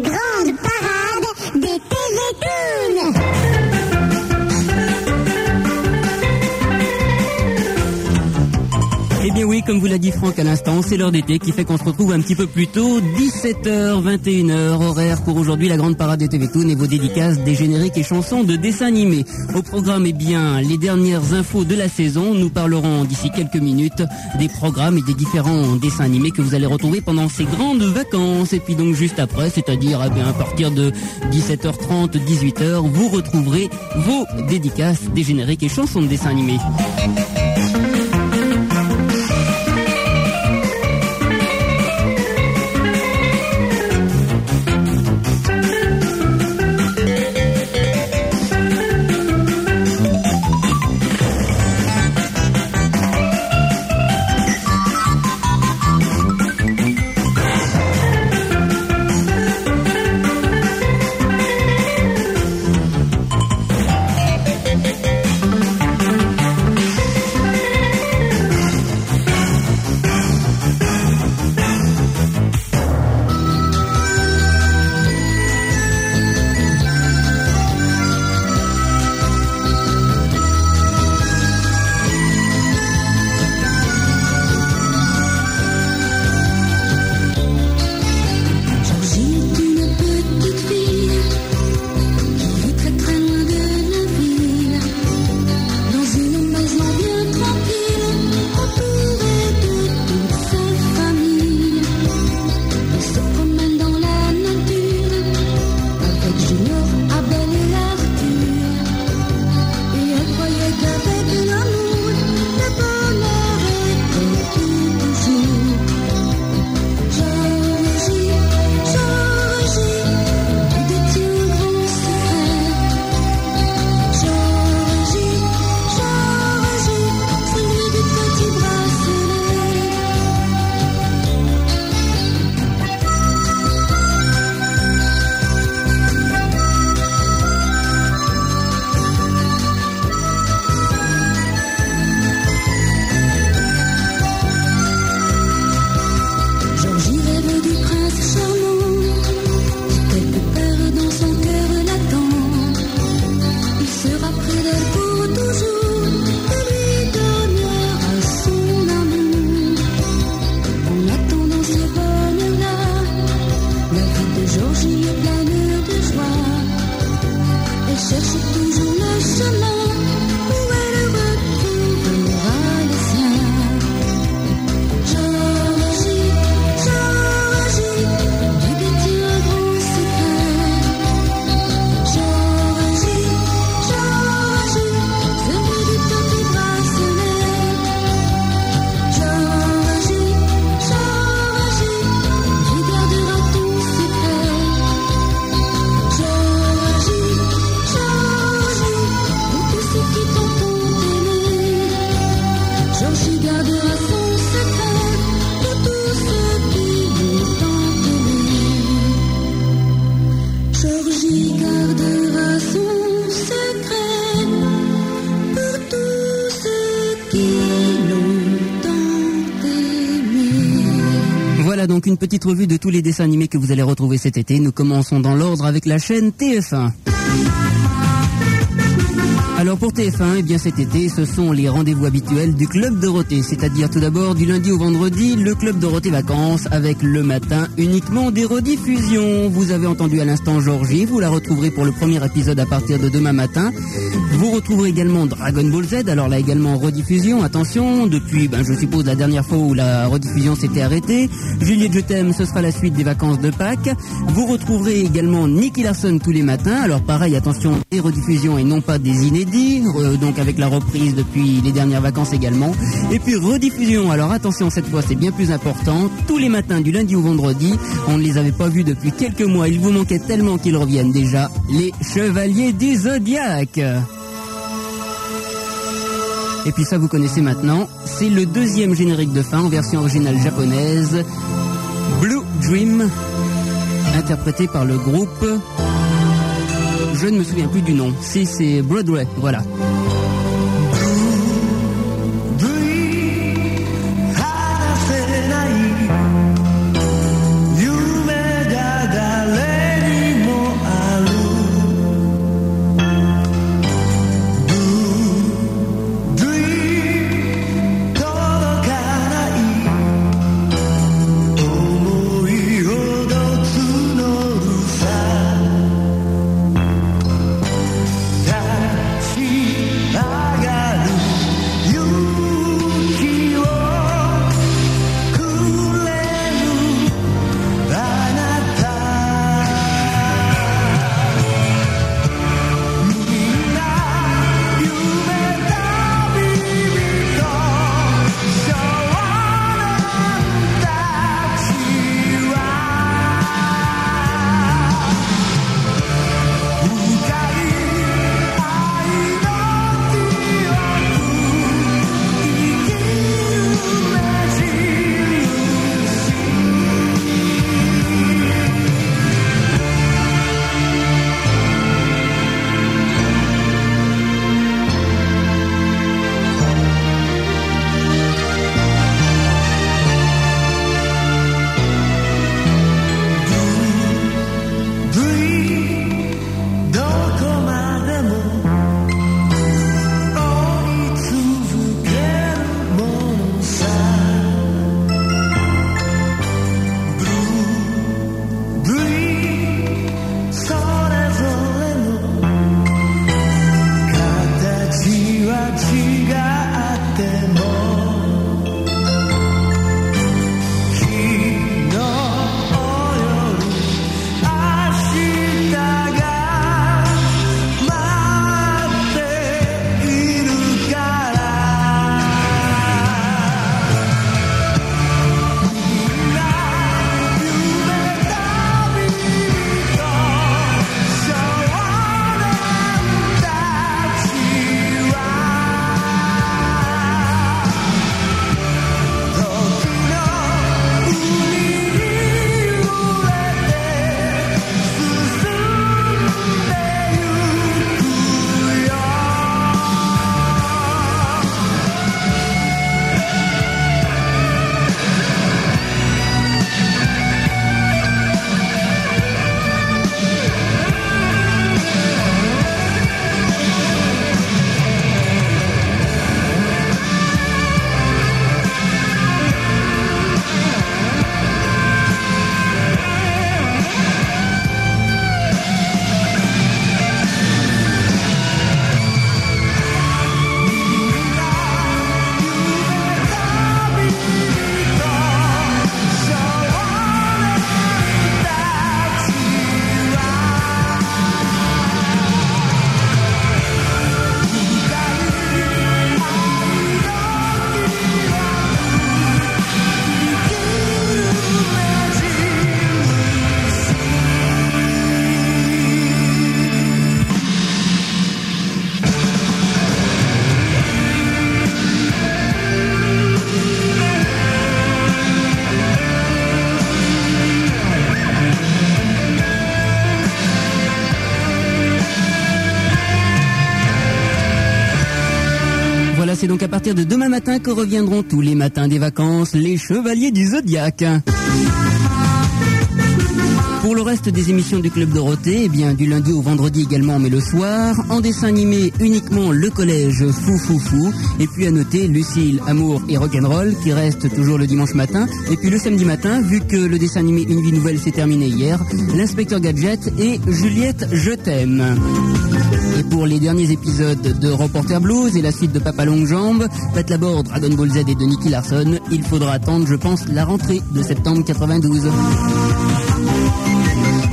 la comme vous l'a dit Franck à l'instant, c'est l'heure d'été qui fait qu'on se retrouve un petit peu plus tôt, 17h, 21h, horaire pour aujourd'hui la grande parade des TV Toon et vos dédicaces des génériques et chansons de dessins animés. Au programme, eh bien, les dernières infos de la saison. Nous parlerons d'ici quelques minutes des programmes et des différents dessins animés que vous allez retrouver pendant ces grandes vacances. Et puis donc juste après, c'est-à-dire eh à partir de 17h30, 18h, vous retrouverez vos dédicaces des génériques et chansons de dessins animés. Petite de tous les dessins animés que vous allez retrouver cet été. Nous commençons dans l'ordre avec la chaîne TF1. Alors pour TF1, eh bien cet été, ce sont les rendez-vous habituels du Club Dorothée, c'est-à-dire tout d'abord du lundi au vendredi, le Club Dorothée Vacances, avec le matin uniquement des rediffusions. Vous avez entendu à l'instant Georgie, vous la retrouverez pour le premier épisode à partir de demain matin. Vous retrouverez également Dragon Ball Z, alors là également rediffusion, attention, depuis, ben, je suppose, la dernière fois où la rediffusion s'était arrêtée. Juliette Je t'aime, ce sera la suite des vacances de Pâques. Vous retrouverez également Nicky Larson tous les matins, alors pareil, attention, des rediffusions et non pas des inédits, donc avec la reprise depuis les dernières vacances également. Et puis rediffusion, alors attention, cette fois c'est bien plus important, tous les matins du lundi au vendredi, on ne les avait pas vus depuis quelques mois, il vous manquait tellement qu'ils reviennent déjà, les Chevaliers du Zodiaque. Et puis ça vous connaissez maintenant, c'est le deuxième générique de fin en version originale japonaise, Blue Dream, interprété par le groupe, je ne me souviens plus du nom, si c'est Broadway, voilà. Que reviendront tous les matins des vacances les chevaliers du zodiaque. Reste des émissions du Club Dorothée, eh bien, du lundi au vendredi également, mais le soir. En dessin animé, uniquement le collège Fou Fou Fou. Et puis à noter Lucille, Amour et Rock'n'Roll qui reste toujours le dimanche matin. Et puis le samedi matin, vu que le dessin animé Une vie nouvelle s'est terminé hier, l'inspecteur Gadget et Juliette Je t'aime. Et pour les derniers épisodes de Reporter Blues et la suite de Papa Longue Jambe, Pat Laborde, Dragon Ball Z et de Nicky Larson, il faudra attendre, je pense, la rentrée de septembre 92.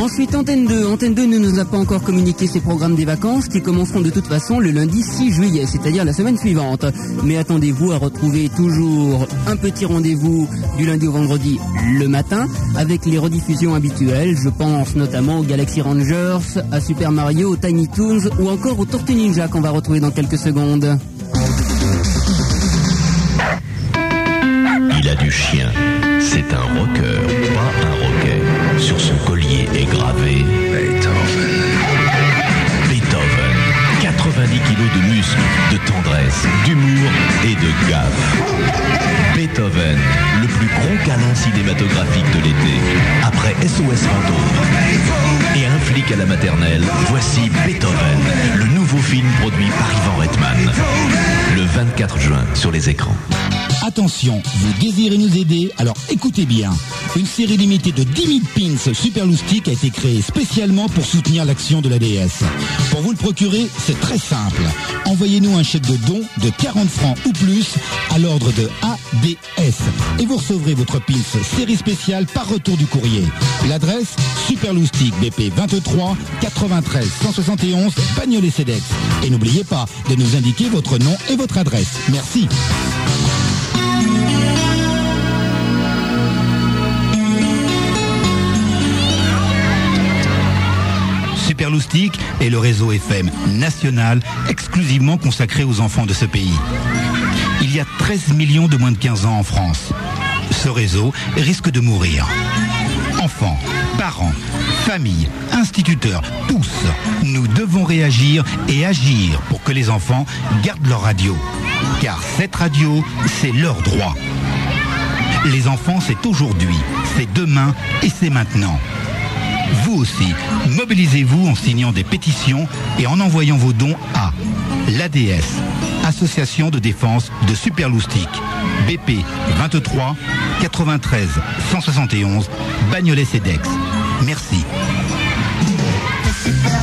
Ensuite, Antenne 2. Antenne 2 ne nous a pas encore communiqué ses programmes des vacances qui commenceront de toute façon le lundi 6 juillet, c'est-à-dire la semaine suivante. Mais attendez-vous à retrouver toujours un petit rendez-vous du lundi au vendredi le matin avec les rediffusions habituelles. Je pense notamment aux Galaxy Rangers, à Super Mario, aux Tiny Toons ou encore aux Tortues Ninja qu'on va retrouver dans quelques secondes. Il a du chien. C'est un rocker, de muscles, de tendresse, d'humour et de gaffe. Beethoven, le plus gros câlin cinématographique de l'été. Après SOS Fantôme et un flic à la maternelle, voici Beethoven, le nouveau film produit par Ivan Reitman. Le 24 juin sur les écrans. Attention, vous désirez nous aider Alors écoutez bien. Une série limitée de 10 000 pins Super a été créée spécialement pour soutenir l'action de la DS. Pour vous le procurer, c'est très simple. Envoyez-nous un chèque de don de 40 francs ou plus à l'ordre de ADS et vous recevrez votre pins série spéciale par retour du courrier. L'adresse Super BP 23 93 171 Bagnolet Cedex. Et n'oubliez pas de nous indiquer votre nom et votre adresse. Merci. Super Loustic est le réseau FM national exclusivement consacré aux enfants de ce pays. Il y a 13 millions de moins de 15 ans en France. Ce réseau risque de mourir. Enfants, parents, familles, instituteurs, tous, nous devons réagir et agir pour que les enfants gardent leur radio. Car cette radio, c'est leur droit. Les enfants, c'est aujourd'hui, c'est demain et c'est maintenant. Vous aussi, mobilisez-vous en signant des pétitions et en envoyant vos dons à l'ADS, Association de défense de Superloustic, BP 23 93 171 Bagnolet Cedex. Merci. Super.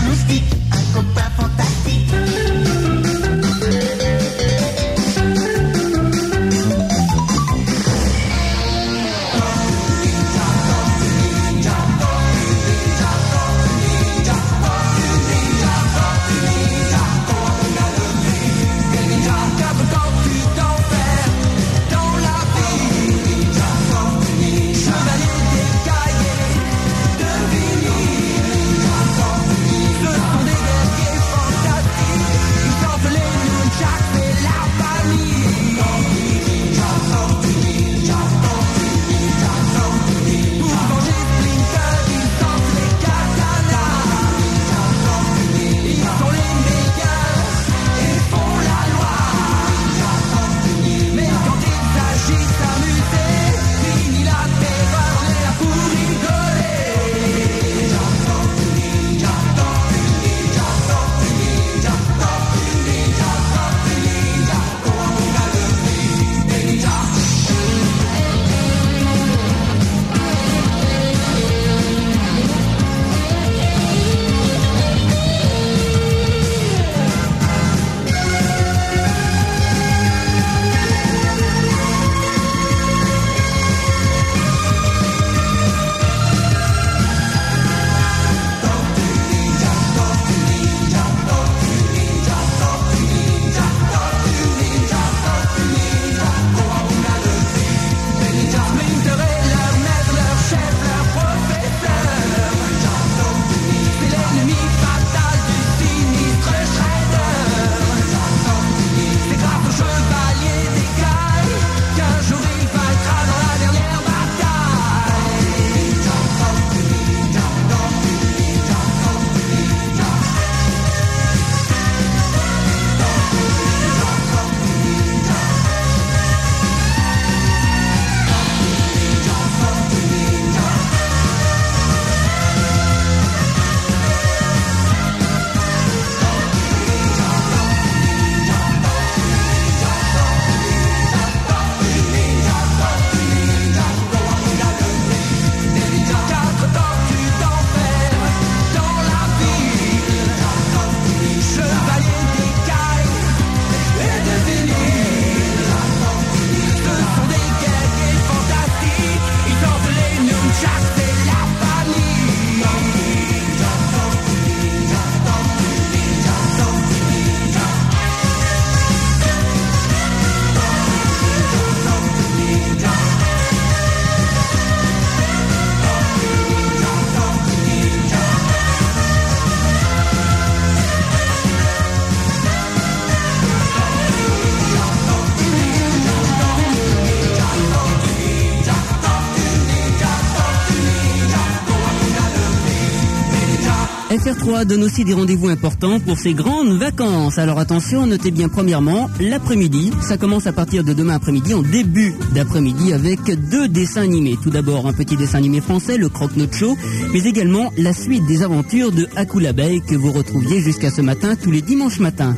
FR3 donne aussi des rendez-vous importants pour ses grandes vacances. Alors attention, notez bien premièrement l'après-midi. Ça commence à partir de demain après-midi, en début d'après-midi, avec deux dessins animés. Tout d'abord, un petit dessin animé français, le Croque-Note Show, mais également la suite des aventures de Hakou l'abeille que vous retrouviez jusqu'à ce matin tous les dimanches matins.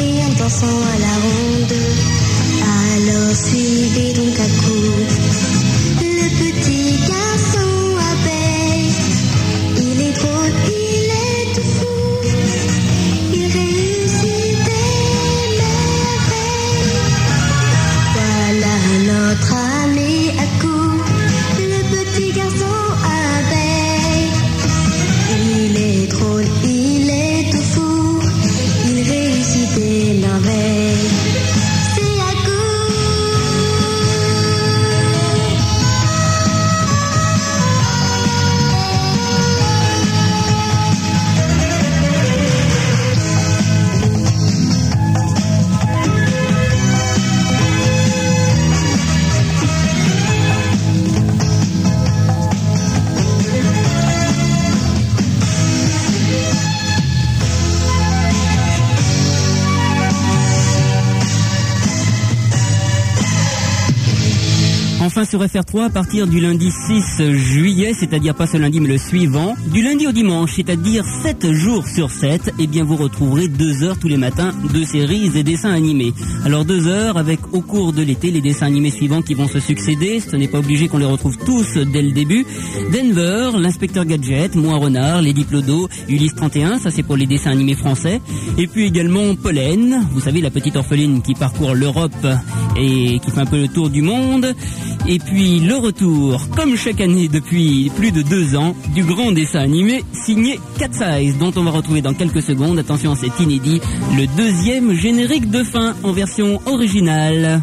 et en dansant à la ronde. Alors suivez donc à sur FR3 à partir du lundi 6 juillet, c'est-à-dire pas ce lundi mais le suivant, du lundi au dimanche, c'est-à-dire 7 jours sur 7, eh bien vous retrouverez 2 heures tous les matins de séries et dessins animés. Alors 2 heures avec au cours de l'été les dessins animés suivants qui vont se succéder, ce n'est pas obligé qu'on les retrouve tous dès le début. Denver, l'inspecteur Gadget, Moi Renard, les Diplodo, Ulysse 31, ça c'est pour les dessins animés français. Et puis également Pollen, vous savez la petite orpheline qui parcourt l'Europe et qui fait un peu le tour du monde. Et puis le retour, comme chaque année depuis plus de deux ans, du grand dessin animé signé Cat dont on va retrouver dans quelques secondes, attention c'est inédit, le deuxième générique de fin en version originale.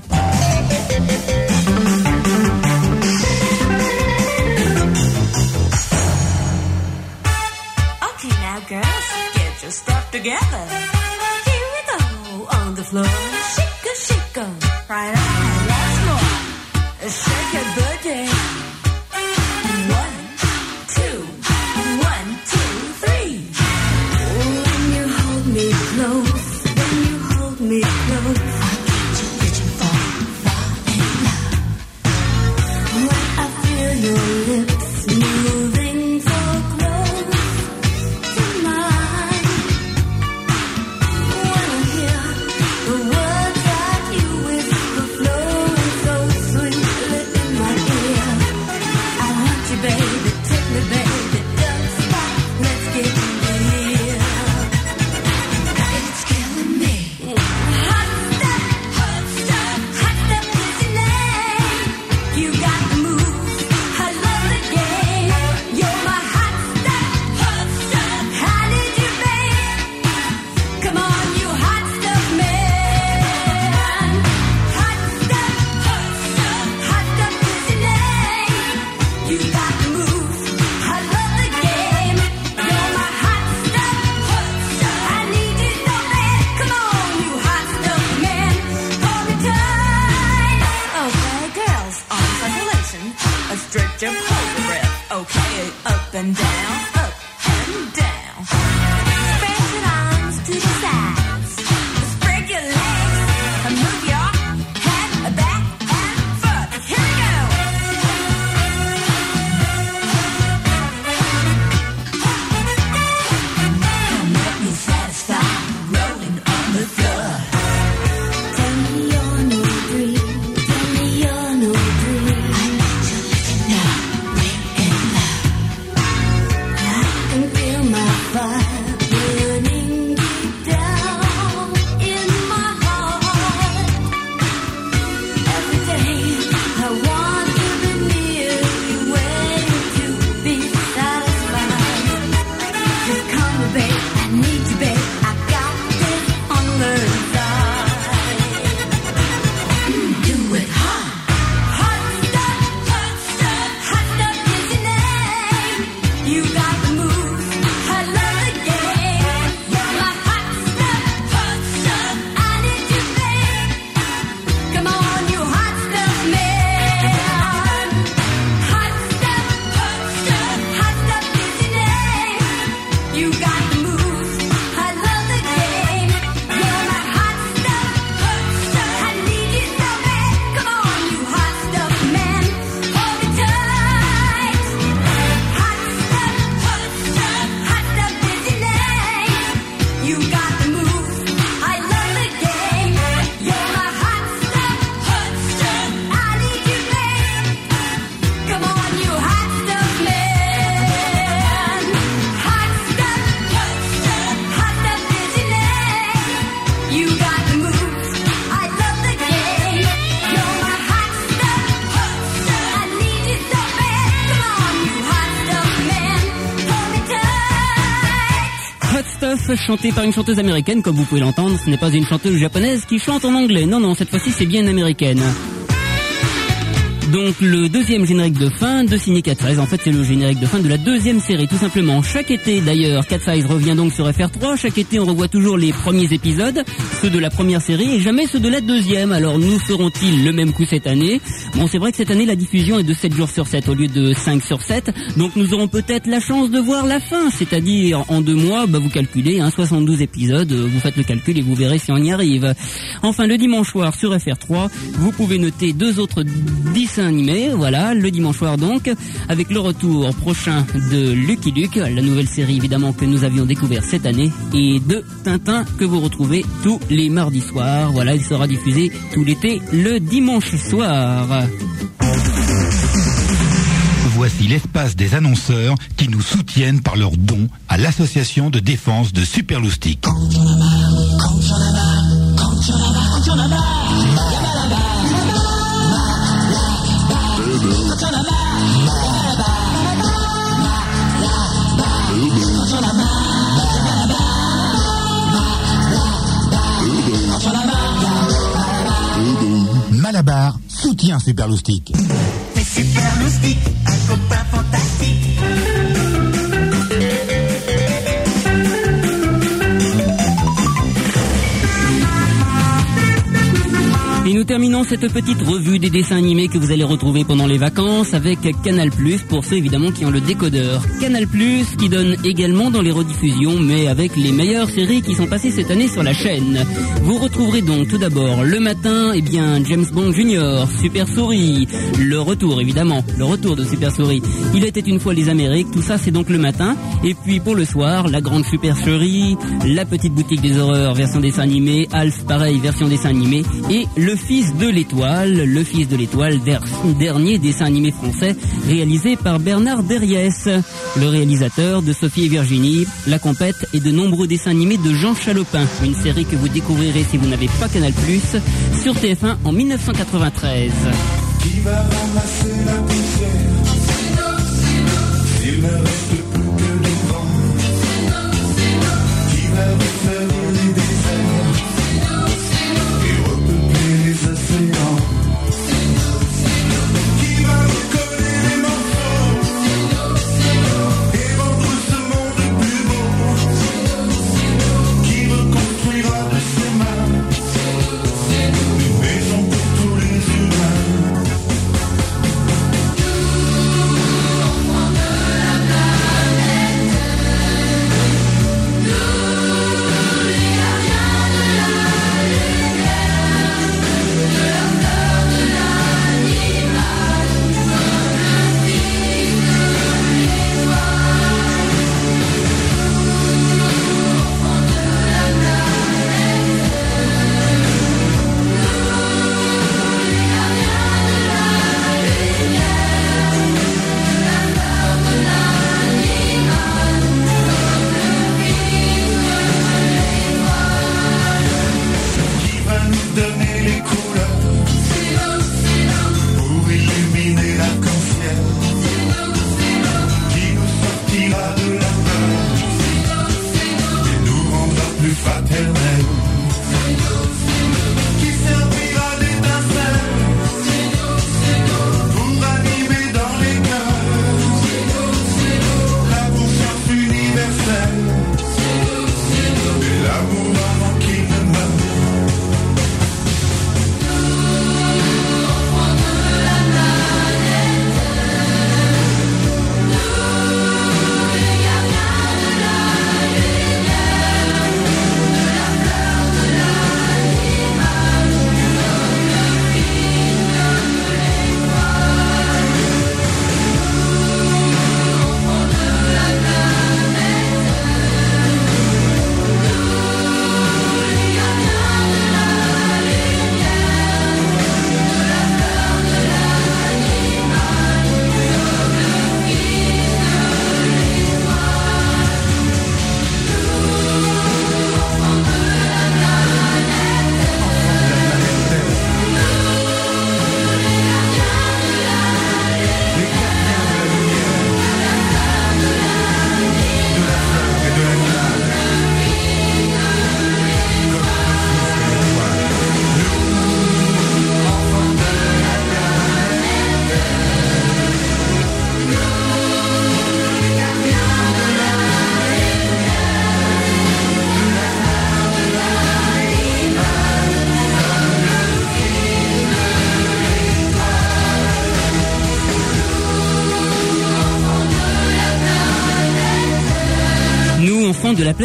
Together. Here we go on the floor. Right on. Shake your chantée par une chanteuse américaine, comme vous pouvez l'entendre. Ce n'est pas une chanteuse japonaise qui chante en anglais. Non, non, cette fois-ci, c'est bien américaine. Donc le deuxième générique de fin de signer Cat Size, en fait c'est le générique de fin de la deuxième série tout simplement. Chaque été d'ailleurs, Cat Size revient donc sur FR3, chaque été on revoit toujours les premiers épisodes, ceux de la première série et jamais ceux de la deuxième. Alors nous feront-ils le même coup cette année? Bon c'est vrai que cette année la diffusion est de 7 jours sur 7 au lieu de 5 sur 7, donc nous aurons peut-être la chance de voir la fin, c'est-à-dire en deux mois, bah, vous calculez, hein, 72 épisodes, euh, vous faites le calcul et vous verrez si on y arrive. Enfin le dimanche soir sur FR3, vous pouvez noter deux autres animés, voilà, le dimanche soir donc, avec le retour prochain de Lucky Luke, la nouvelle série évidemment que nous avions découvert cette année, et de Tintin que vous retrouvez tous les mardis soirs. Voilà, il sera diffusé tout l'été le dimanche soir. Voici l'espace des annonceurs qui nous soutiennent par leurs dons à l'association de défense de Superloustic. Malabar soutient Superloustic. C'est super loustique, un copain fantastique. Nous terminons cette petite revue des dessins animés que vous allez retrouver pendant les vacances avec Canal+, pour ceux évidemment qui ont le décodeur. Canal+, qui donne également dans les rediffusions, mais avec les meilleures séries qui sont passées cette année sur la chaîne. Vous retrouverez donc tout d'abord le matin, eh bien James Bond Junior, Super Souris, le retour évidemment, le retour de Super Souris. Il était une fois les Amériques, tout ça c'est donc le matin. Et puis pour le soir, la grande supercherie, la petite boutique des horreurs version dessin animé, Alf pareil version dessin animé, et le fils de l'étoile, le fils de l'étoile, der- dernier dessin animé français réalisé par Bernard Derriès, le réalisateur de Sophie et Virginie, La Compète et de nombreux dessins animés de Jean Chalopin, une série que vous découvrirez si vous n'avez pas Canal+, sur TF1 en 1993. Qui va ramasser la poussière?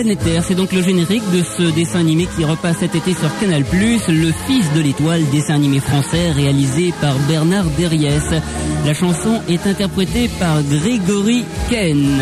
C'est donc le générique de ce dessin animé qui repasse cet été sur Canal+, Le Fils de l'étoile, dessin animé français réalisé par Bernard Derriès. La chanson est interprétée par Grégory Ken.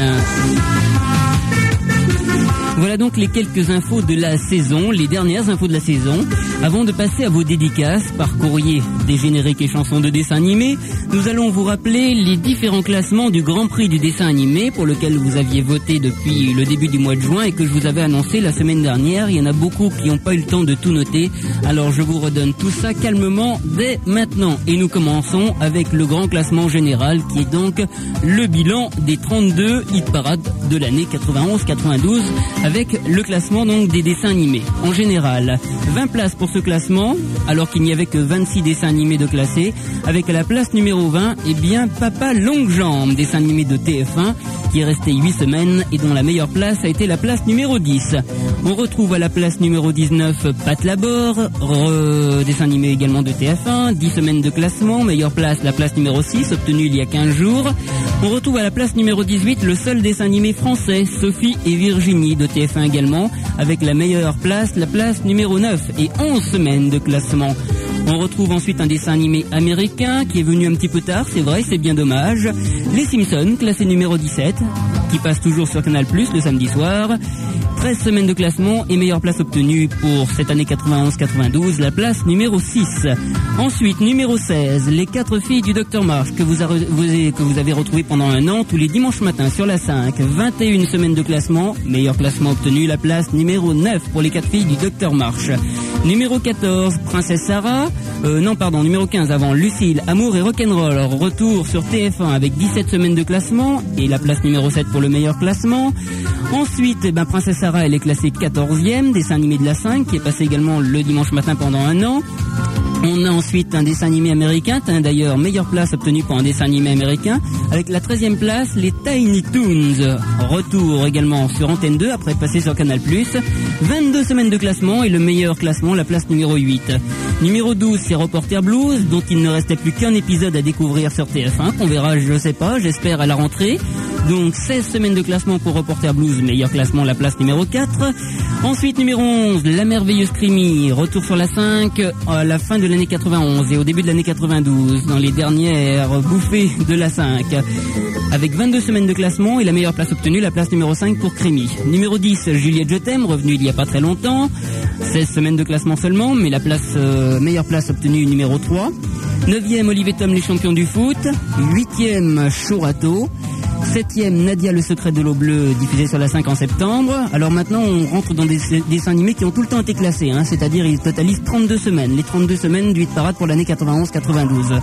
Voilà donc les quelques infos de la saison, les dernières infos de la saison. Avant de passer à vos dédicaces par courrier des génériques et chansons de dessins animés, nous allons vous rappeler les différents classements du Grand Prix du dessin animé pour lequel vous aviez voté depuis le début du mois de juin et que je vous avais annoncé la semaine dernière. Il y en a beaucoup qui n'ont pas eu le temps de tout noter. Alors je vous redonne tout ça calmement dès maintenant. Et nous commençons avec le grand classement général qui est donc le bilan des 32 hit parades de l'année 91-92 avec le classement donc des dessins animés. En général, 20 places pour ce classement, alors qu'il n'y avait que 26 dessins animés de classés, avec à la place numéro 20, eh bien Papa Longue Jambe, dessin animé de TF1, qui est resté 8 semaines et dont la meilleure place a été la place numéro 10. On retrouve à la place numéro 19 Pat Labor, dessin animé également de TF1, 10 semaines de classement, meilleure place la place numéro 6, obtenue il y a 15 jours. On retrouve à la place numéro 18 le seul dessin animé français, Sophie et Virginie de TF1 également, avec la meilleure place, la place numéro 9 et 11 semaines de classement. On retrouve ensuite un dessin animé américain qui est venu un petit peu tard, c'est vrai, c'est bien dommage. Les Simpsons, classé numéro 17, qui passe toujours sur Canal+, le samedi soir. 13 semaines de classement et meilleure place obtenue pour cette année 91-92, la place numéro 6. Ensuite, numéro 16, les quatre filles du Dr Marsh que vous, avez- vous avez- que vous avez retrouvé pendant un an tous les dimanches matins sur la 5. 21 semaines de classement, meilleur classement obtenu, la place numéro 9 pour les quatre filles du Dr Marsh. Numéro 14, Princesse Sarah. Euh, non, pardon, numéro 15 avant, Lucille, Amour et Rock'n'Roll. Retour sur TF1 avec 17 semaines de classement et la place numéro 7 pour le meilleur classement. Ensuite, eh ben, Princesse Sarah, elle est classée 14e, dessin animé de la 5, qui est passé également le dimanche matin pendant un an. On a ensuite un dessin animé américain, d'ailleurs meilleure place obtenue pour un dessin animé américain, avec la 13e place, les Tiny Toons. Retour également sur Antenne 2 après passer sur Canal+. 22 semaines de classement et le meilleur classement, la place numéro 8. Numéro 12, c'est Reporter Blues, dont il ne restait plus qu'un épisode à découvrir sur TF1, qu'on verra, je sais pas, j'espère à la rentrée. Donc 16 semaines de classement pour Reporter Blues, meilleur classement, la place numéro 4. Ensuite, numéro 11, La Merveilleuse Crimi, retour sur la 5 à la fin de l'année 91 et au début de l'année 92, dans les dernières bouffées de la 5. Avec 22 semaines de classement et la meilleure place obtenue, la place numéro 5 pour Crimi. Numéro 10, Juliette Je t'aime, revenu il y a pas très longtemps. 16 semaines de classement seulement, mais la place euh, meilleure place obtenue numéro 3. 9e, Olivier Tom, les champions du foot. 8e, Chorato. Septième, Nadia, le secret de l'eau bleue, diffusé sur la 5 en septembre. Alors maintenant, on rentre dans des dessins animés qui ont tout le temps été classés, hein, c'est-à-dire ils totalisent 32 semaines, les 32 semaines du hit parade pour l'année 91-92.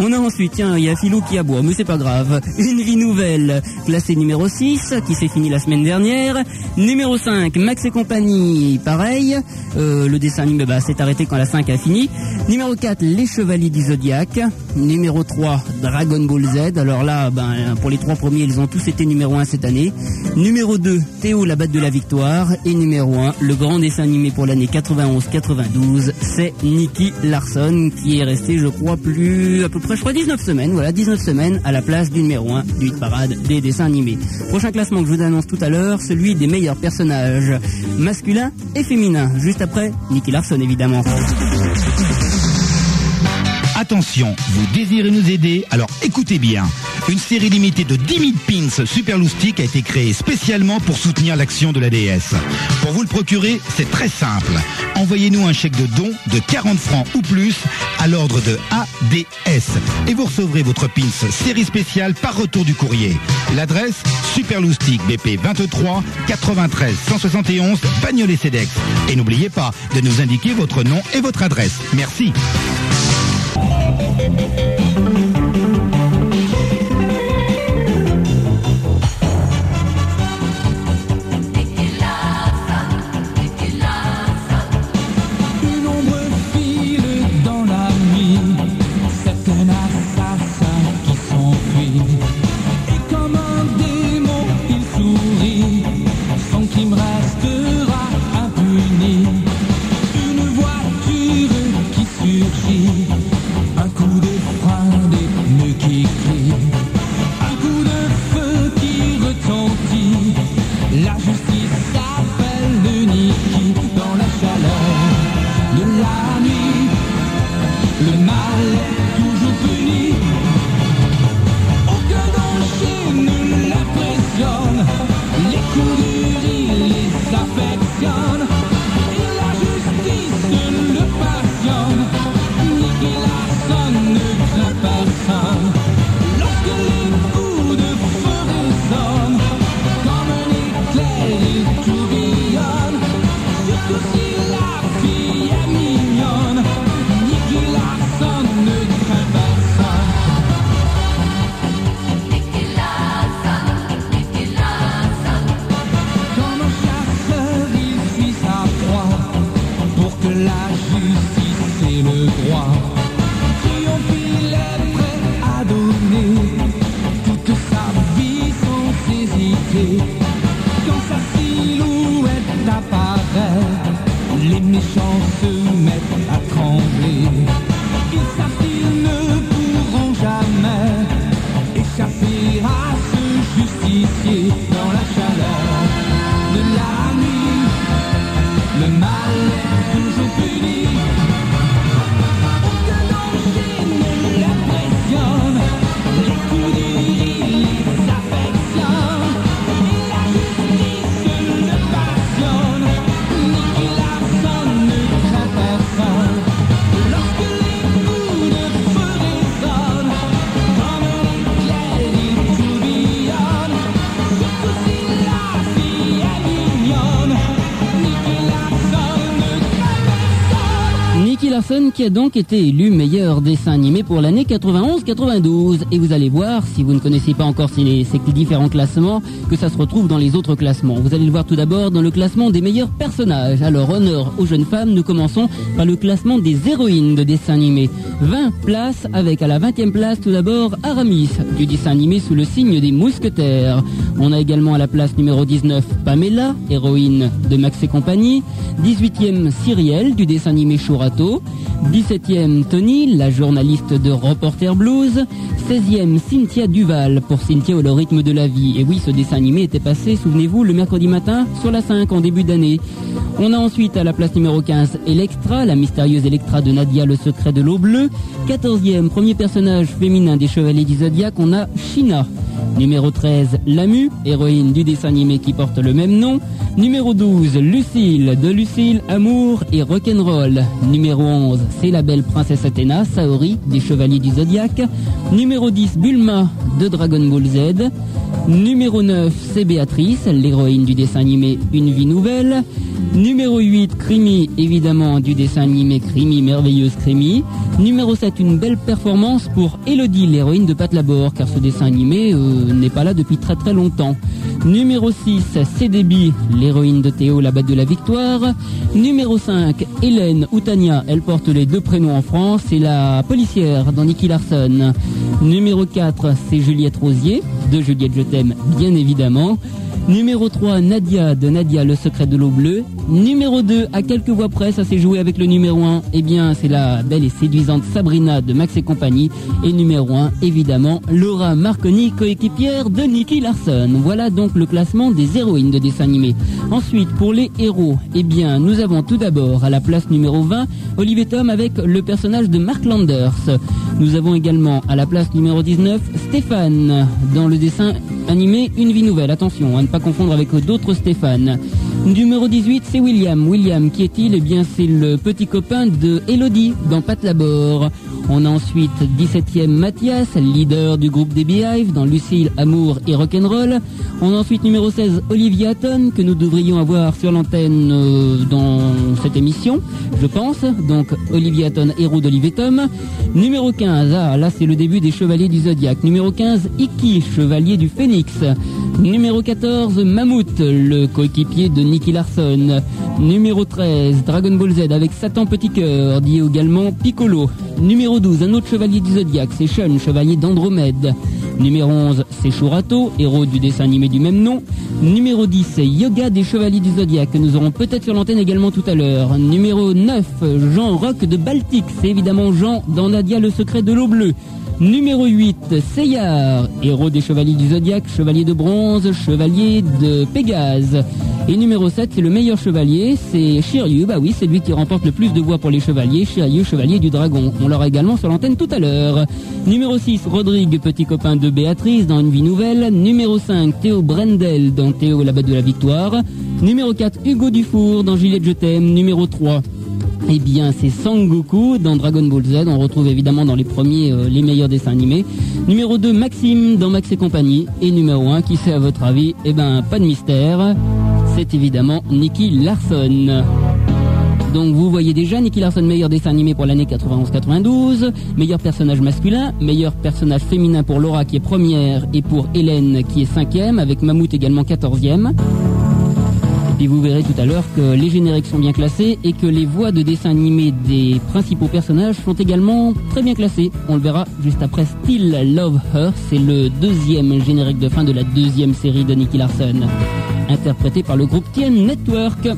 On a ensuite, tiens, il y a Philou qui aboie, mais c'est pas grave. Une vie nouvelle, classée numéro 6, qui s'est fini la semaine dernière. Numéro 5, Max et compagnie, pareil. Euh, le dessin animé bah, s'est arrêté quand la 5 a fini. Numéro 4, Les Chevaliers du Zodiaque. Numéro 3, Dragon Ball Z. Alors là, ben, pour les trois premiers, ils ont tous été numéro 1 cette année. Numéro 2, Théo, la batte de la victoire. Et numéro 1, le grand dessin animé pour l'année 91-92, c'est Nicky Larson, qui est resté, je crois, plus, à peu près, je crois, 19 semaines. Voilà, 19 semaines à la place du numéro 1 du parade des dessins animés. Prochain classement que je vous annonce tout à l'heure, celui des meilleurs personnages masculins et féminins. Juste après, Nicky Larson, évidemment. Attention, vous désirez nous aider Alors écoutez bien. Une série limitée de 10 000 pins Super Loustic a été créée spécialement pour soutenir l'action de l'ADS. Pour vous le procurer, c'est très simple. Envoyez-nous un chèque de don de 40 francs ou plus à l'ordre de ADS et vous recevrez votre pins série spéciale par retour du courrier. L'adresse Super Loustic BP 23 93 171 Bagnolet Cedex. Et n'oubliez pas de nous indiquer votre nom et votre adresse. Merci. Thank you. Qui a donc été élu meilleur dessin animé pour l'année 91-92. Et vous allez voir, si vous ne connaissez pas encore ces, ces différents classements, que ça se retrouve dans les autres classements. Vous allez le voir tout d'abord dans le classement des meilleurs personnages. Alors, honneur aux jeunes femmes, nous commençons par le classement des héroïnes de dessin animé. 20 places avec à la 20e place tout d'abord Aramis du dessin animé sous le signe des mousquetaires. On a également à la place numéro 19 Pamela, héroïne de Max et compagnie. 18e Cyrielle du dessin animé Chorato. 17e Tony, la journaliste de Reporter Blues. 16e Cynthia Duval pour Cynthia au rythme de la vie. Et oui, ce dessin animé était passé, souvenez-vous, le mercredi matin sur la 5 en début d'année. On a ensuite à la place numéro 15 Electra, la mystérieuse Electra de Nadia, le secret de l'eau bleue. 14e, premier personnage féminin des Chevaliers du Zodiac, on a Shina. Numéro 13, Lamu, héroïne du dessin animé qui porte le même nom. Numéro 12, Lucille, de Lucille, Amour et Rock'n'Roll. Numéro 11, c'est la belle princesse Athéna, Saori, des Chevaliers du Zodiac. Numéro 10, Bulma, de Dragon Ball Z. Numéro 9, c'est Béatrice, l'héroïne du dessin animé Une vie nouvelle. Numéro 8, Crimi, évidemment, du dessin animé Crimi, merveilleuse Crimi. Numéro 7, une belle performance pour Elodie, l'héroïne de Pat Labor, car ce dessin animé euh, n'est pas là depuis très très longtemps. Numéro 6, c'est Debbie, l'héroïne de Théo, la bête de la victoire. Numéro 5, Hélène ou Tania, elle porte les deux prénoms en France, c'est la policière dans Nicky Larson. Numéro 4, c'est Juliette Rosier, de Juliette Je t'aime, bien évidemment. Numéro 3, Nadia de Nadia, le secret de l'eau bleue. Numéro 2, à quelques voix près, ça s'est joué avec le numéro 1. Eh bien, c'est la belle et séduisante Sabrina de Max et compagnie. Et numéro 1, évidemment, Laura Marconi, coéquipière de Nicky Larson. Voilà donc le classement des héroïnes de dessin animé. Ensuite, pour les héros, eh bien, nous avons tout d'abord à la place numéro 20, Olivier Tom avec le personnage de Mark Landers. Nous avons également à la place numéro 19, Stéphane, dans le dessin animé Une vie nouvelle. Attention, à ne pas confondre avec d'autres Stéphane. Numéro 18, c'est William. William, qui est-il? Eh bien, c'est le petit copain de Elodie dans Pat Labor. On a ensuite 17e Mathias, leader du groupe des Beehive dans Lucille, Amour et Rock'n'Roll. On a ensuite numéro 16 Olivia Hatton que nous devrions avoir sur l'antenne euh, dans cette émission, je pense. Donc Olivia Hatton, héros d'Olivier Tom. Numéro 15, ah là c'est le début des Chevaliers du Zodiaque. Numéro 15 Iki, chevalier du Phénix. Numéro 14 Mammouth, le coéquipier de Nicky Larson. Numéro 13 Dragon Ball Z avec Satan Petit Cœur, dit également Piccolo. Numéro 12, un autre chevalier du Zodiaque, c'est Shun, chevalier d'Andromède. Numéro 11, c'est Shurato, héros du dessin animé du même nom. Numéro 10, c'est Yoga des Chevaliers du Zodiaque, que nous aurons peut-être sur l'antenne également tout à l'heure. Numéro 9, Jean Rock de Baltique, c'est évidemment Jean dans Nadia le secret de l'eau bleue. Numéro 8, Seyar, héros des Chevaliers du Zodiaque, chevalier de bronze, chevalier de Pégase. Et numéro 7, c'est le meilleur chevalier, c'est Shiryu, bah oui, c'est lui qui remporte le plus de voix pour les chevaliers, Shiryu, chevalier du dragon. On l'aura également sur l'antenne tout à l'heure. Numéro 6, Rodrigue, petit copain de Béatrice dans Une vie nouvelle. Numéro 5, Théo Brendel dans Théo, la bête de la victoire. Numéro 4, Hugo Dufour dans Juliette Je t'aime. Numéro 3, eh bien, c'est Sangoku dans Dragon Ball Z. On retrouve évidemment dans les premiers euh, les meilleurs dessins animés. Numéro 2, Maxime dans Max et compagnie. Et numéro 1, qui c'est à votre avis Eh ben, pas de mystère. C'est évidemment Nicky Larson. Donc vous voyez déjà Nicky Larson, meilleur dessin animé pour l'année 91-92, meilleur personnage masculin, meilleur personnage féminin pour Laura qui est première et pour Hélène qui est cinquième, avec Mammouth également quatorzième. Puis vous verrez tout à l'heure que les génériques sont bien classés et que les voix de dessin animé des principaux personnages sont également très bien classées. On le verra juste après Still Love Her, c'est le deuxième générique de fin de la deuxième série de Nicky Larson, interprété par le groupe TN Network.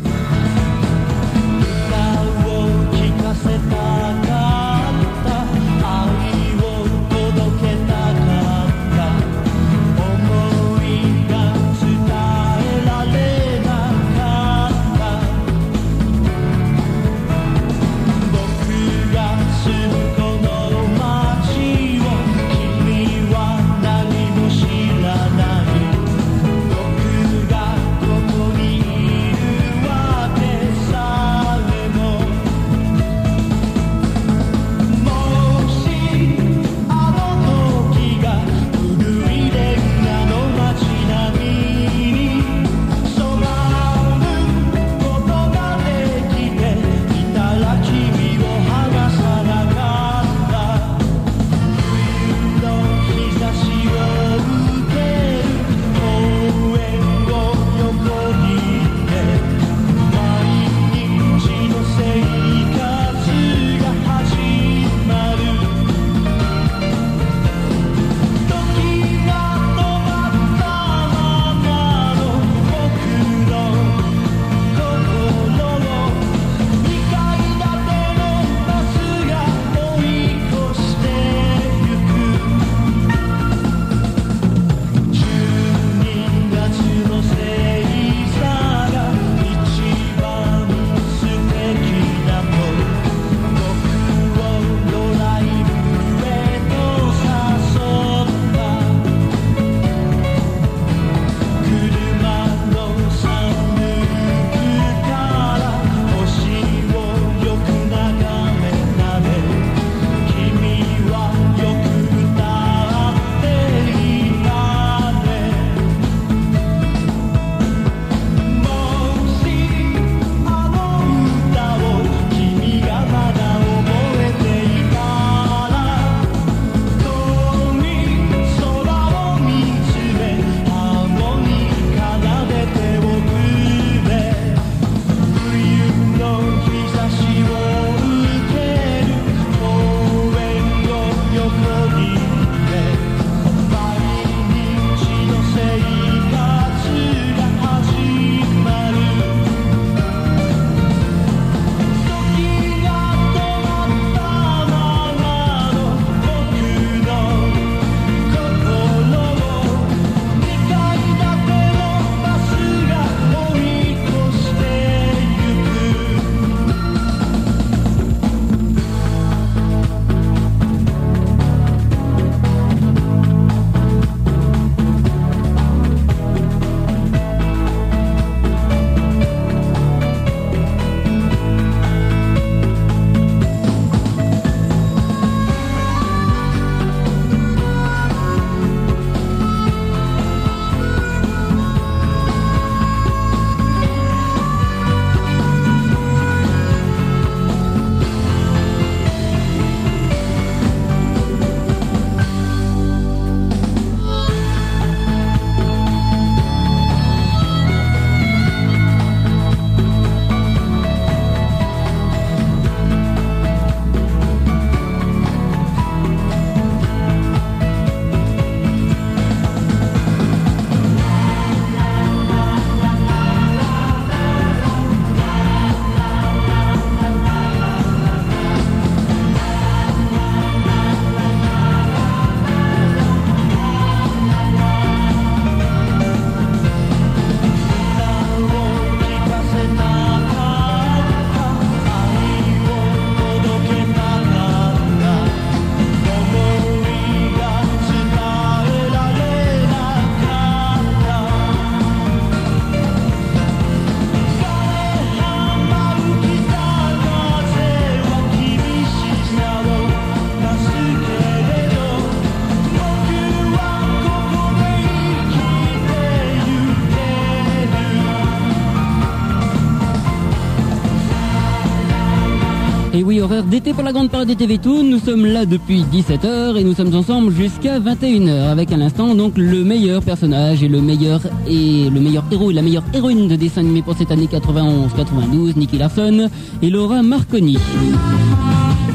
D'été pour la grande parade des TV. Nous sommes là depuis 17h et nous sommes ensemble jusqu'à 21h avec à l'instant donc le meilleur personnage et le meilleur et le meilleur héros et la meilleure héroïne de dessin animé pour cette année 91-92, Nicky Larson et Laura Marconi.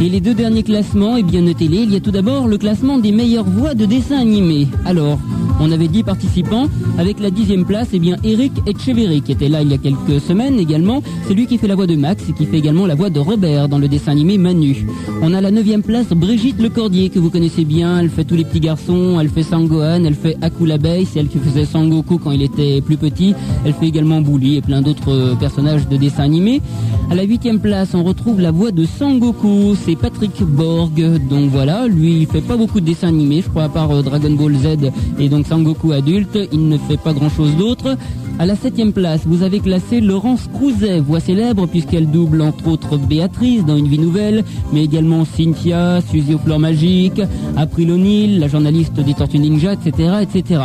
Et les deux derniers classements, eh bien notez-les, il y a tout d'abord le classement des meilleures voix de dessin animé. Alors, on avait 10 participants, avec la dixième place, eh bien Eric Etcheverry, qui était là il y a quelques semaines également. C'est lui qui fait la voix de Max et qui fait également la voix de Robert dans le dessin animé Manu. On a la neuvième place, Brigitte Lecordier, que vous connaissez bien. Elle fait tous les petits garçons, elle fait Sangohan, elle fait Aku l'abeille, c'est elle qui faisait Sangoku quand il était plus petit. Elle fait également Bully et plein d'autres euh, personnages de dessin animé. À la huitième place, on retrouve la voix de Sangoku, c'est Patrick Borg. Donc voilà, lui il fait pas beaucoup de dessins animés, je crois à part euh, Dragon Ball Z et donc Sangoku adulte, il ne fait pas grand chose d'autre. À la septième place, vous avez classé Laurence Crouzet, voix célèbre puisqu'elle double entre autres Béatrice dans Une vie nouvelle, mais également Cynthia, Suzy aux fleurs magiques, April O'Neil, la journaliste des Tortues Ninja, etc., etc.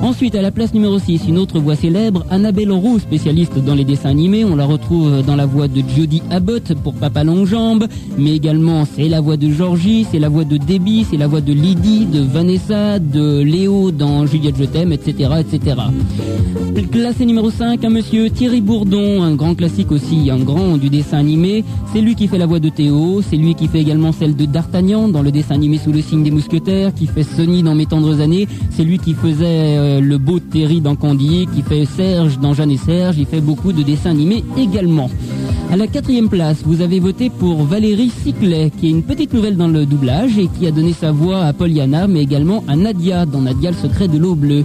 Ensuite, à la place numéro 6, une autre voix célèbre, Annabelle Roux, spécialiste dans les dessins animés. On la retrouve dans la voix de Jodie Abbott pour Papa Longjambe, mais également c'est la voix de Georgie, c'est la voix de Debbie, c'est la voix de Lydie, de Vanessa, de Léo dans Juliette Je t'aime, etc., etc. Classé numéro 5, un monsieur Thierry Bourdon, un grand classique aussi, un grand du dessin animé. C'est lui qui fait la voix de Théo, c'est lui qui fait également celle de D'Artagnan dans le dessin animé sous le signe des mousquetaires, qui fait Sonny dans Mes tendres années, c'est lui qui faisait euh, le beau Terry dans Candy, qui fait Serge dans Jeanne et Serge, il fait beaucoup de dessins animés également. À la quatrième place, vous avez voté pour Valérie Ciclet, qui est une petite nouvelle dans le doublage et qui a donné sa voix à Poliana, mais également à Nadia dans Nadia le secret de l'eau bleue.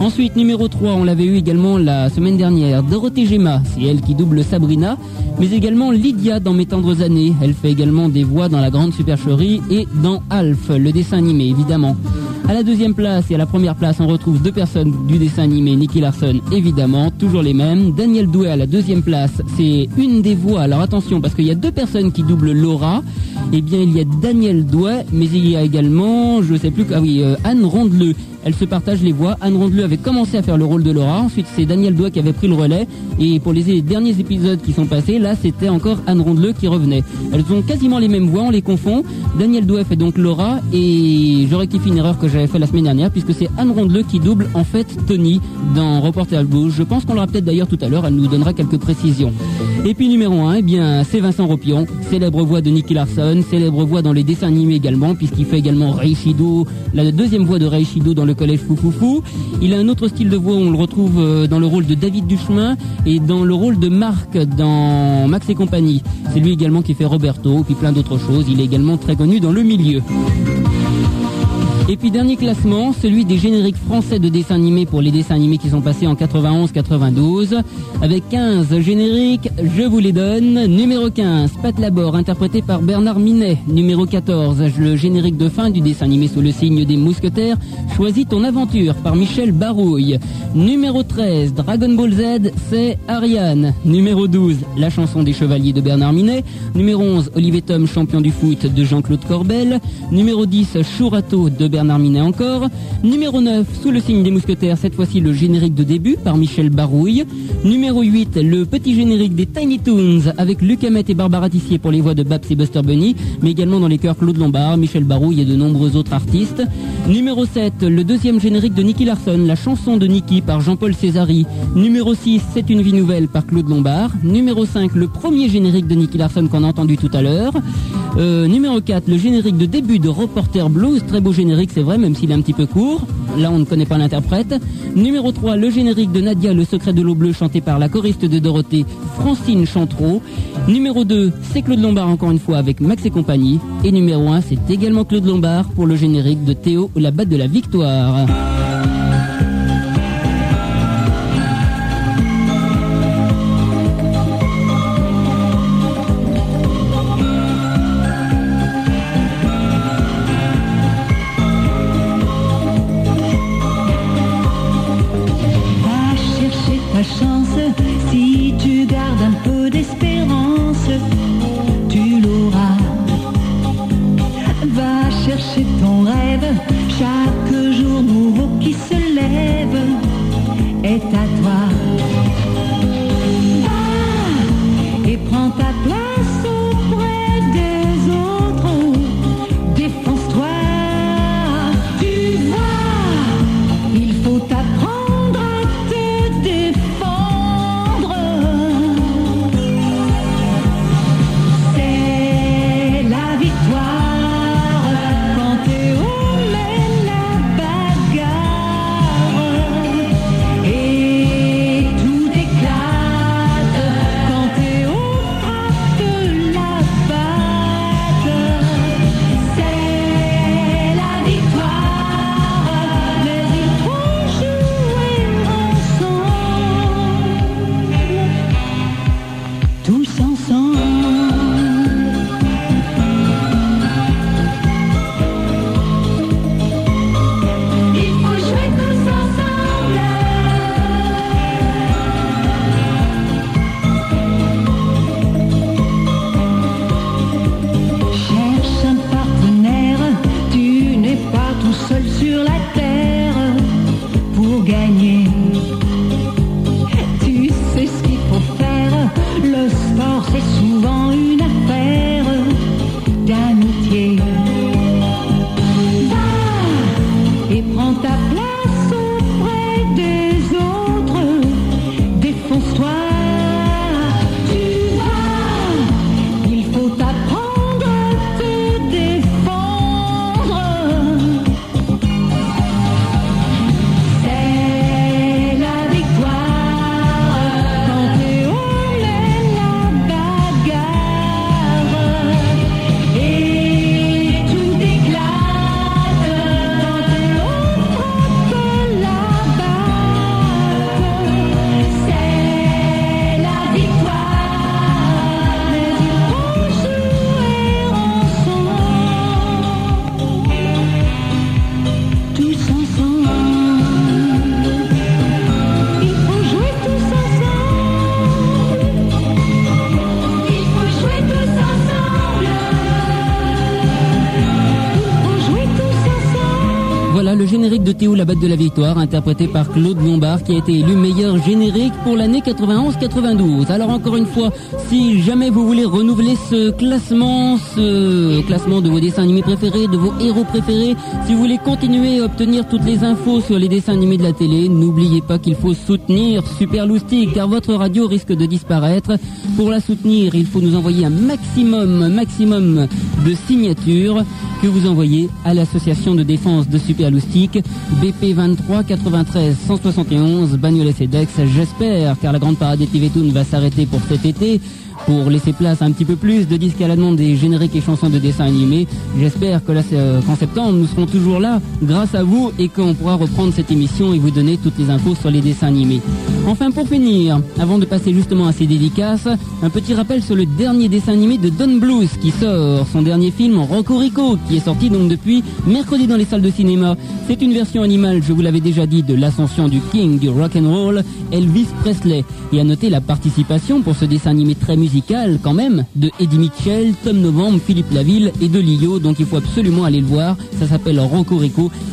Ensuite, numéro 3, on l'avait eu également la semaine dernière, Dorothée Gemma, c'est elle qui double Sabrina, mais également Lydia dans Mes tendres années. Elle fait également des voix dans La Grande Supercherie et dans Alf, le dessin animé évidemment. À la deuxième place et à la première place, on retrouve deux personnes du dessin animé, Nicky Larson évidemment, toujours les mêmes. Daniel Douai à la deuxième place, c'est une des voix, alors attention parce qu'il y a deux personnes qui doublent Laura. Eh bien, il y a Daniel Douai, mais il y a également, je sais plus, ah oui, euh, Anne Rondeleux. Elles se partagent les voix. Anne Rondeleux avait commencé à faire le rôle de Laura. Ensuite, c'est Daniel Douai qui avait pris le relais. Et pour les derniers épisodes qui sont passés, là, c'était encore Anne Rondeleux qui revenait. Elles ont quasiment les mêmes voix, on les confond. Daniel Douai fait donc Laura. Et je rectifie une erreur que j'avais fait la semaine dernière, puisque c'est Anne Rondeleux qui double en fait Tony dans Reporter Blues. Je pense qu'on l'aura peut-être d'ailleurs tout à l'heure. Elle nous donnera quelques précisions. Et puis numéro 1, eh bien, c'est Vincent Ropion, célèbre voix de Nicky Larson, célèbre voix dans les dessins animés également, puisqu'il fait également Reishido, la deuxième voix de Reishido dans le collège Foufoufou. Il a un autre style de voix, on le retrouve euh, dans le rôle de David Duchemin et dans le rôle de Marc dans Max et compagnie. C'est lui également qui fait Roberto, puis plein d'autres choses. Il est également très connu dans le milieu. Et puis dernier classement, celui des génériques français de dessins animés pour les dessins animés qui sont passés en 91-92. Avec 15 génériques, je vous les donne. Numéro 15, Pat Labor, interprété par Bernard Minet. Numéro 14, le générique de fin du dessin animé sous le signe des mousquetaires. Choisis ton aventure par Michel Barouille. Numéro 13, Dragon Ball Z, c'est Ariane. Numéro 12, la chanson des chevaliers de Bernard Minet. Numéro 11, Olivier Tom, champion du foot de Jean-Claude Corbel. Numéro 10, Chourato de Bernard Minet encore. Numéro 9, sous le signe des mousquetaires, cette fois-ci le générique de début par Michel Barouille. Numéro 8, le petit générique des Tiny Toons avec Luc Hamet et Barbara Tissier pour les voix de Babs et Buster Bunny, mais également dans les chœurs Claude Lombard, Michel Barouille et de nombreux autres artistes. Numéro 7, le deuxième générique de Nicky Larson, la chanson de Nicky par Jean-Paul Césari. Numéro 6, C'est une vie nouvelle par Claude Lombard. Numéro 5, le premier générique de Nicky Larson qu'on a entendu tout à l'heure. Euh, numéro 4, le générique de début de Reporter Blues, très beau générique c'est vrai, même s'il est un petit peu court. Là on ne connaît pas l'interprète. Numéro 3, le générique de Nadia, le secret de l'eau bleue, chanté par la choriste de Dorothée, Francine Chantreau. Numéro 2, c'est Claude Lombard encore une fois avec Max et compagnie. Et numéro 1, c'est également Claude Lombard pour le générique de Théo, la batte de la victoire. La batte de la victoire, interprété par Claude Lombard, qui a été élu meilleur générique pour l'année 91-92. Alors encore une fois, si jamais vous voulez renouveler ce classement, ce classement de vos dessins animés préférés, de vos héros préférés, si vous voulez continuer à obtenir toutes les infos sur les dessins animés de la télé, n'oubliez pas qu'il faut soutenir Super Loustic, car votre radio risque de disparaître. Pour la soutenir, il faut nous envoyer un maximum, maximum de signatures que vous envoyez à l'association de défense de Super Loustic, BP 23 93 171 Bagnolet Cedex. J'espère, car la grande parade des TV Toon va s'arrêter pour cet été. Pour laisser place à un petit peu plus de disques à la demande des génériques et chansons de dessins animés, j'espère que là, euh, qu'en septembre, nous serons toujours là grâce à vous et qu'on pourra reprendre cette émission et vous donner toutes les infos sur les dessins animés. Enfin, pour finir, avant de passer justement à ces dédicaces, un petit rappel sur le dernier dessin animé de Don Bluth qui sort, son dernier film Rocco Rico, qui est sorti donc depuis mercredi dans les salles de cinéma. C'est une version animale, je vous l'avais déjà dit, de l'ascension du king du rock and roll, Elvis Presley. Et à noter la participation pour ce dessin animé très quand même de Eddie Mitchell, Tom Novembre, Philippe Laville et de Lio. Donc il faut absolument aller le voir. Ça s'appelle Rocco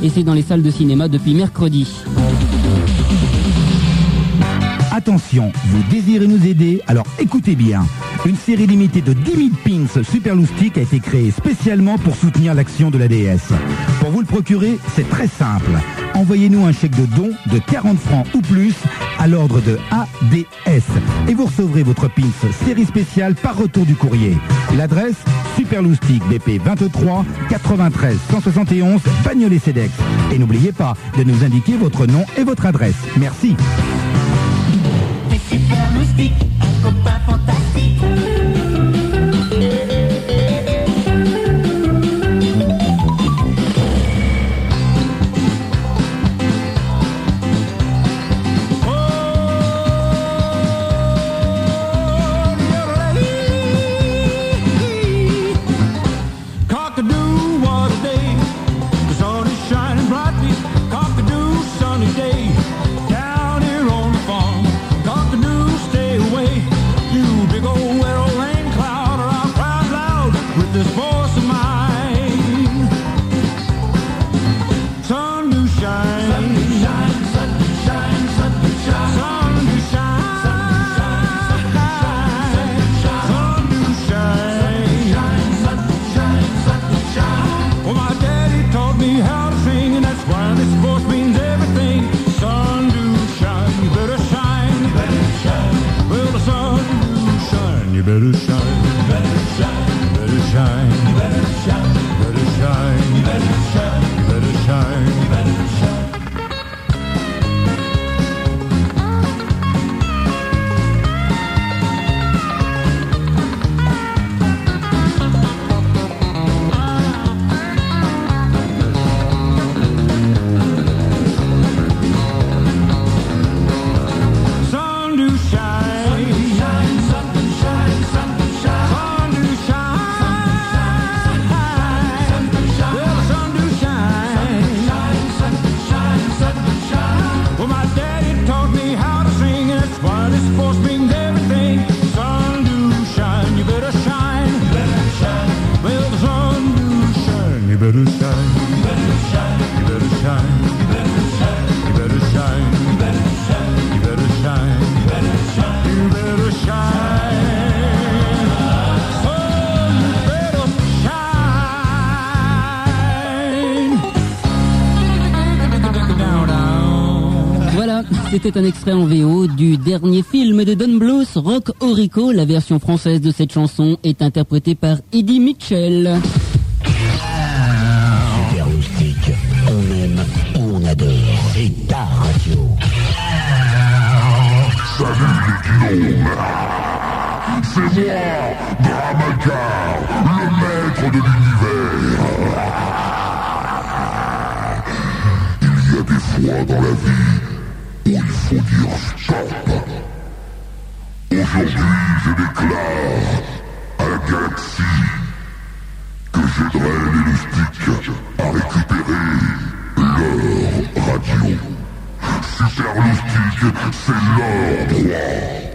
et c'est dans les salles de cinéma depuis mercredi. Attention, vous désirez nous aider Alors écoutez bien. Une série limitée de 10 000 pins Super Loustic a été créée spécialement pour soutenir l'action de la DS. Pour vous le procurer, c'est très simple. Envoyez-nous un chèque de don de 40 francs ou plus à l'ordre de ADS et vous recevrez votre pins série spéciale par retour du courrier. L'adresse Super Loustic BP 23 93 171 Bagnolet Cedex. Et n'oubliez pas de nous indiquer votre nom et votre adresse. Merci. C'était un extrait en VO du dernier film de Don Bluth, Rock Orico. La version française de cette chanson est interprétée par Eddie Mitchell. Super Loustic, on aime ou on adore. C'est ta radio. Salut les gnomes C'est moi, Dramacar, le maître de l'univers Il y a des fois dans la vie il faut dire stop. Aujourd'hui, je déclare à la galaxie que j'aiderai les loustiques à récupérer leur radio. Super Loustique, c'est leur droit.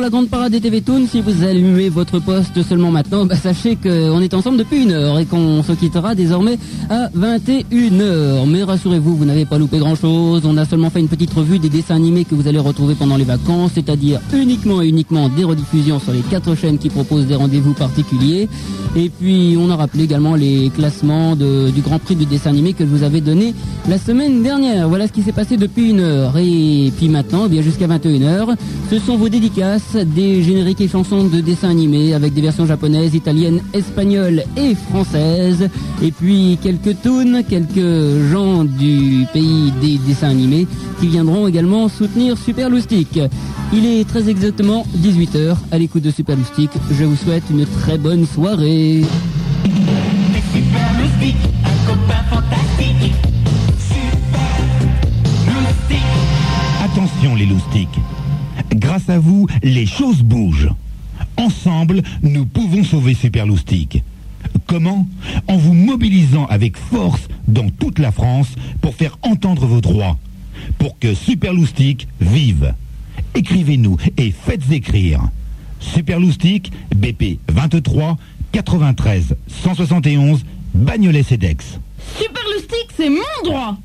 Pour la grande parade des TV Toon. Si vous allumez votre poste seulement maintenant, bah, sachez qu'on est ensemble depuis une heure et qu'on se quittera désormais à 21h. Mais rassurez-vous, vous n'avez pas loupé grand chose. On a seulement fait une petite revue des dessins animés que vous allez retrouver pendant les vacances, c'est-à-dire uniquement et uniquement des rediffusions sur les quatre chaînes qui proposent des rendez-vous particuliers. Et puis, on a rappelé également les classements du Grand Prix du dessin animé que vous avais donné la semaine dernière. Voilà ce qui s'est passé depuis une heure. Et puis maintenant, eh bien jusqu'à 21h, ce sont vos dédicaces des génériques et chansons de dessins animés avec des versions japonaises, italiennes, espagnoles et françaises. Et puis quelques tunes, quelques gens du pays des dessins animés qui viendront également soutenir Super. Il est très exactement 18h à l'écoute de Super. Je vous souhaite une très bonne soirée. Attention les loustiques. Grâce à vous, les choses bougent. Ensemble, nous pouvons sauver Super Loustique. Comment En vous mobilisant avec force dans toute la France pour faire entendre vos droits. Pour que Super Loustique vive. Écrivez-nous et faites écrire. Super Loustique, BP 23 93 171 Bagnolet Cedex. Super Lustique, c'est mon droit